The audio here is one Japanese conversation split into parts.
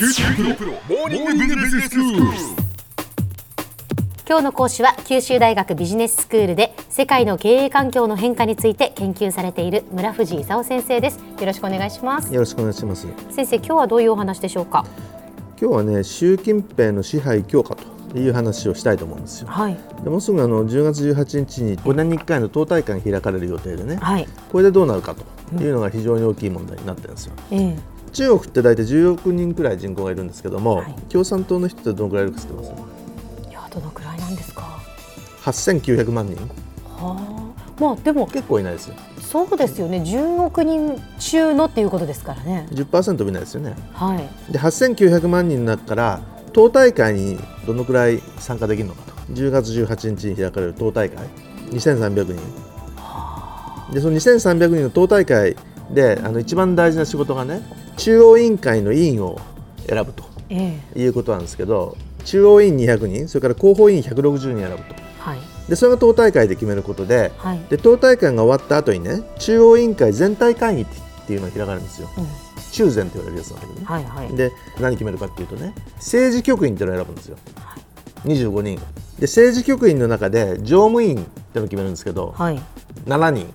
九州大学モーニングビジネススクール。今日の講師は九州大学ビジネススクールで世界の経営環境の変化について研究されている村藤勲先生ですよろしくお願いしますよろしくお願いします。先生今日はどういうお話でしょうか？今日はね、習近平の支配強化という話をしたいと思うんですよ。はいでもうすぐあの10月18日に5年に1回の党大会が開かれる予定でね、はいこれでどうなるかというのが非常に大きい問題になってるんですよ。ええ中国って大体10億人くらい人口がいるんですけども、はい。共産党の人ってどのくらいいるか知ってます？いやどのくらいなんですか？は ?8900 万人。あ。まあでも結構いないですよ。そうですよね。10億人中のっていうことですからね。10%もいないですよね。はい。で8900万人の中から党大会にどのくらい参加できるのかと。10月18日に開かれる党大会。2300人。でその2300人の党大会であの一番大事な仕事がね中央委員会の委員を選ぶとええ。いうことなんですけど中央委員200人それから広報委員160人選ぶと。はい。でそれが党大会で決めることではい。で党大会が終わった後にね中央委員会全体会議っていうのが開かれるんですよ。うん。中全と言われるやつなんだけどね。はいはい。で何決めるかっていうとね政治局員っていうのを選ぶんですよ。はい。25人。で政治局員の中で常務委員っていうのを決めるんですけどはい。7人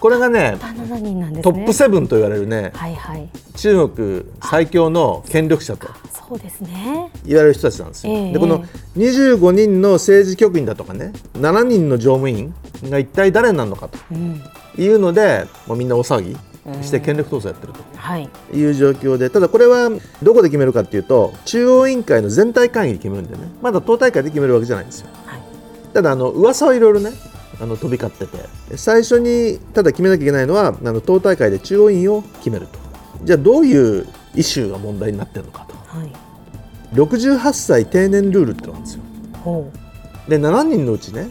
これがねた7トップセブンと言われるねはいはい。中国最強の権力者とそうですね。言われる人たちなんですよ、ええ。でこの25人の政治局員だとかね7人の常務委員が一体誰になるのかとうん。いうのでもうみんな大騒ぎして権力闘争やってると。はい。いう状況でただこれはどこで決めるかっていうと中央委員会の全体会議で決めるんでね。まだ党大会で決めるわけじゃないんですよ。はい。ただあの噂はいろいろねあの飛び交ってて。最初にただ決めなきゃいけないのはあの党大会で中央委員を決めると。じゃあどういうイシューが問題になってるのかと。はい。68歳定年ルールってのがあるんですよ。ほで7人のうちね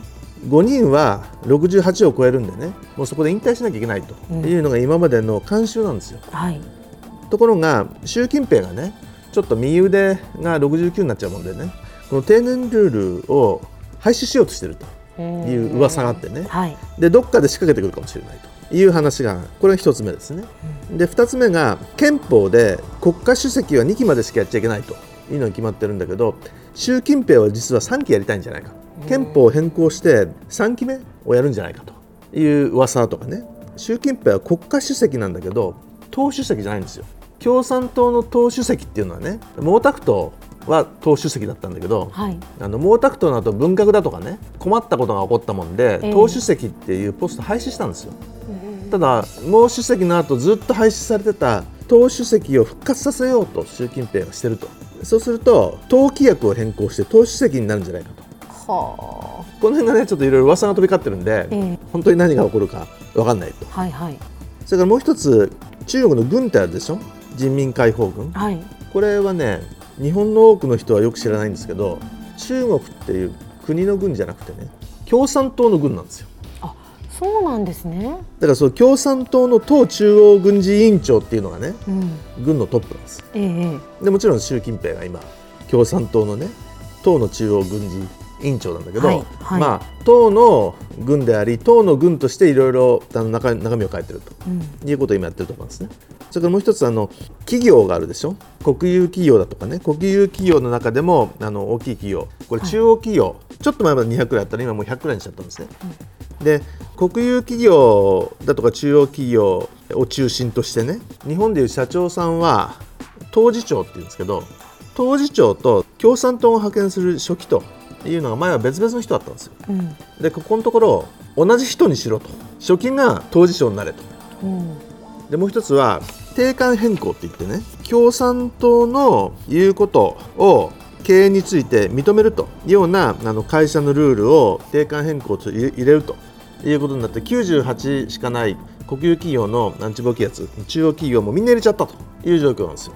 5人は68を超えるんでねもうそこで引退しなきゃいけないと。いうのが今までの慣習なんですよ。うはい。ところが習近平がねちょっと右腕が69になっちゃうもんでねこの定年ルールを廃止しようとしてるという噂があってね。はい。でどっかで仕掛けてくるかもしれないという話がこれが一つ目ですね。で二つ目が憲法で国家主席は2期までしかやっちゃいけないと。いうのが決まってるんだけど習近平は実は3期やりたいんじゃないか。憲法を変更して3期目をやるんじゃないかと。いう噂とかね。習近平は国家主席なんだけど党主席じゃないんですよ。共産党の党主席っていうのはね毛沢東は党主席だったんだけど、はい。あの毛沢東の後文革だとかね困ったことが起こったもんで、ええ。党主席っていうポスト廃止したんですよ、ただ毛主席の後ずっと廃止されてた党主席を復活させようと習近平がしてると。そうすると党規約を変更して党主席になるんじゃないかと。はこの辺がねちょっといろいろ噂が飛び交ってるんで、ええ。本当に何が起こるか分かんないと。あはいはい。それからもう一つ中国の軍ってあるでしょ？人民解放軍。はい。これはね日本の多くの人はよく知らないんですけど中国っていう国の軍じゃなくてね共産党の軍なんですよ。あそうなんですね。だからその共産党の党中央軍事委員長っていうのがねうん。軍のトップなんです。ええええ。でもちろん習近平が今共産党のね党の中央軍事委員長なんだけど、はいはい。まあ党の軍であり党の軍としていろいろ中中身を変えてるとうん。いうことを今やってると思うんですね。それからもう一つあの企業があるでしょ？国有企業だとかね。国有企業の中でもあの大きい企業。これ中央企業、ちょっと前まで200くらいあったら今もう100くらいにしちゃったんですね。で国有企業だとか中央企業を中心としてね日本でいう社長さんは当事長っていうんですけど当事長と共産党を派遣する書記というのが前は別々の人だったんですよ。うん。でここのところ同じ人にしろと。書記が当事長になれと。うん。でもう一つは定款変更って言ってね共産党の言うことを経営について認めるというようなあの会社のルールを定款変更と入れると。いうことになって98しかない国有企業のアンチボキやつ中央企業もみんな入れちゃったという状況なんですよ。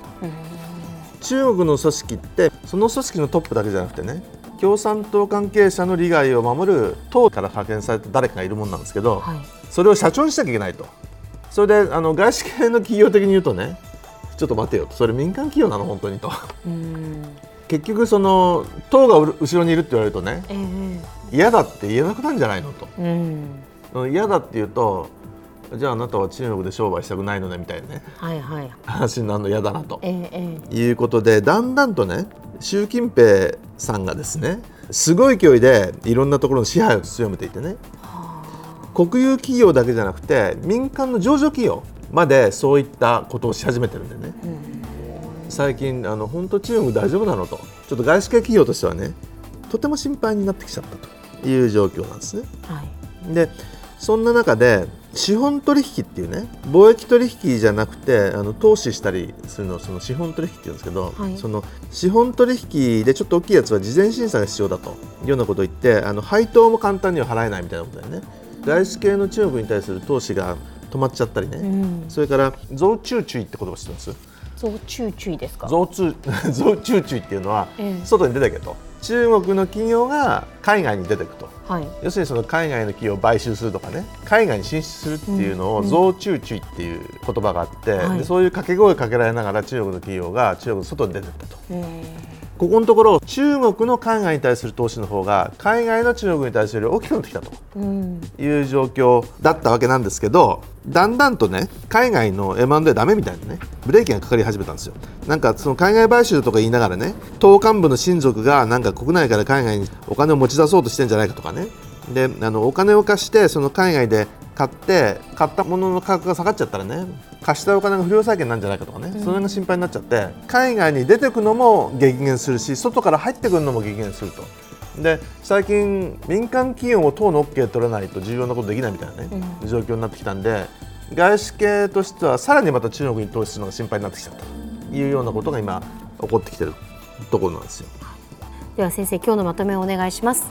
中国の組織ってその組織のトップだけじゃなくてね共産党関係者の利害を守る党から派遣された誰かがいるもんなんですけど、はい。それを社長にしなきゃいけないと。それであの外資系の企業的に言うとねちょっと待てよと。それ民間企業なの本当にと。うん。結局その党がう後ろにいるって言われるとねええ。嫌だって言えなくなるんじゃないのと。嫌だって言うとじゃああなたは中国で商売したくないのねみたいなね。はいはい。話になるの嫌だなと。えー、えーいうことでだんだんとね習近平さんがですねすごい勢いでいろんなところの支配を強めていてね。国有企業だけじゃなくて民間の上場企業までそういったことをし始めてるんでね、最近あの本当中国大丈夫なのと。ちょっと外資系企業としてはねとても心配になってきちゃったという状況なんですね。はい。でそんな中で資本取引っていうね貿易取引じゃなくてあの投資したりするのをその資本取引って言うんですけど、はい。その資本取引でちょっと大きいやつは事前審査が必要だというようなことを言ってあの配当も簡単には払えないみたいなことでね。外資系の中国に対する投資が止まっちゃったりね、うん。それから増中注意って言葉知ってます？増中注意ですか？増中 増中注意っていうのは、ええ。外に出てけと中国の企業が海外に出てくと。はい。要するにその海外の企業を買収するとかね。海外に進出するっていうのを増中注意っていう言葉があって、はい。でそういう掛け声をかけられながら中国の企業が中国の外に出てったと。えここのところ中国の海外に対する投資の方が海外の中国に対するより大きくなってきたという状況だったわけなんですけどだんだんとね海外の M&A ダメみたいなねブレーキがかかり始めたんですよ。なんかその海外買収とか言いながらね党幹部の親族がなんか国内から海外にお金を持ち出そうとしてんじゃないかとかね。であのお金を貸してその海外で買って買ったものの価格が下がっちゃったらね貸したお金が不良債権なんじゃないかとかね、その辺が心配になっちゃって海外に出てくのも激減するし外から入ってくるのも激減すると。で最近民間企業も党の OK 取らないと重要なことできないみたいなね、状況になってきたんで外資系としてはさらにまた中国に投資するのが心配になってきちゃった。というようなことが今起こってきてるところなんですよ。では先生今日のまとめをお願いします。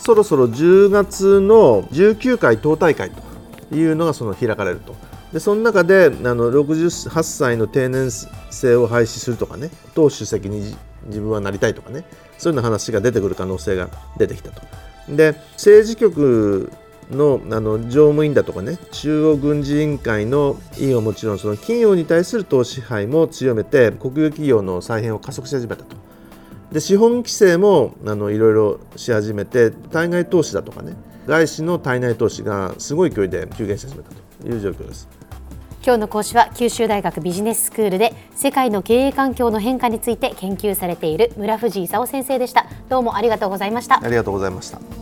そろそろ10月の19回党大会というのがその開かれると。でその中であの68歳の定年制を廃止するとかね党主席に自分はなりたいとかねそういうような話が出てくる可能性が出てきたと。で政治局のあの常務委員だとかね中央軍事委員会の委員はもちろんその企業に対する党支配も強めて国有企業の再編を加速し始めたと。で資本規制もあのいろいろし始めて対外投資だとかね外資の対内投資がすごい勢いで急減し始めたという状況です。今日の講師は九州大学ビジネススクールで世界の経営環境の変化について研究されている村藤勲先生でしたどうもありがとうございましたありがとうございました。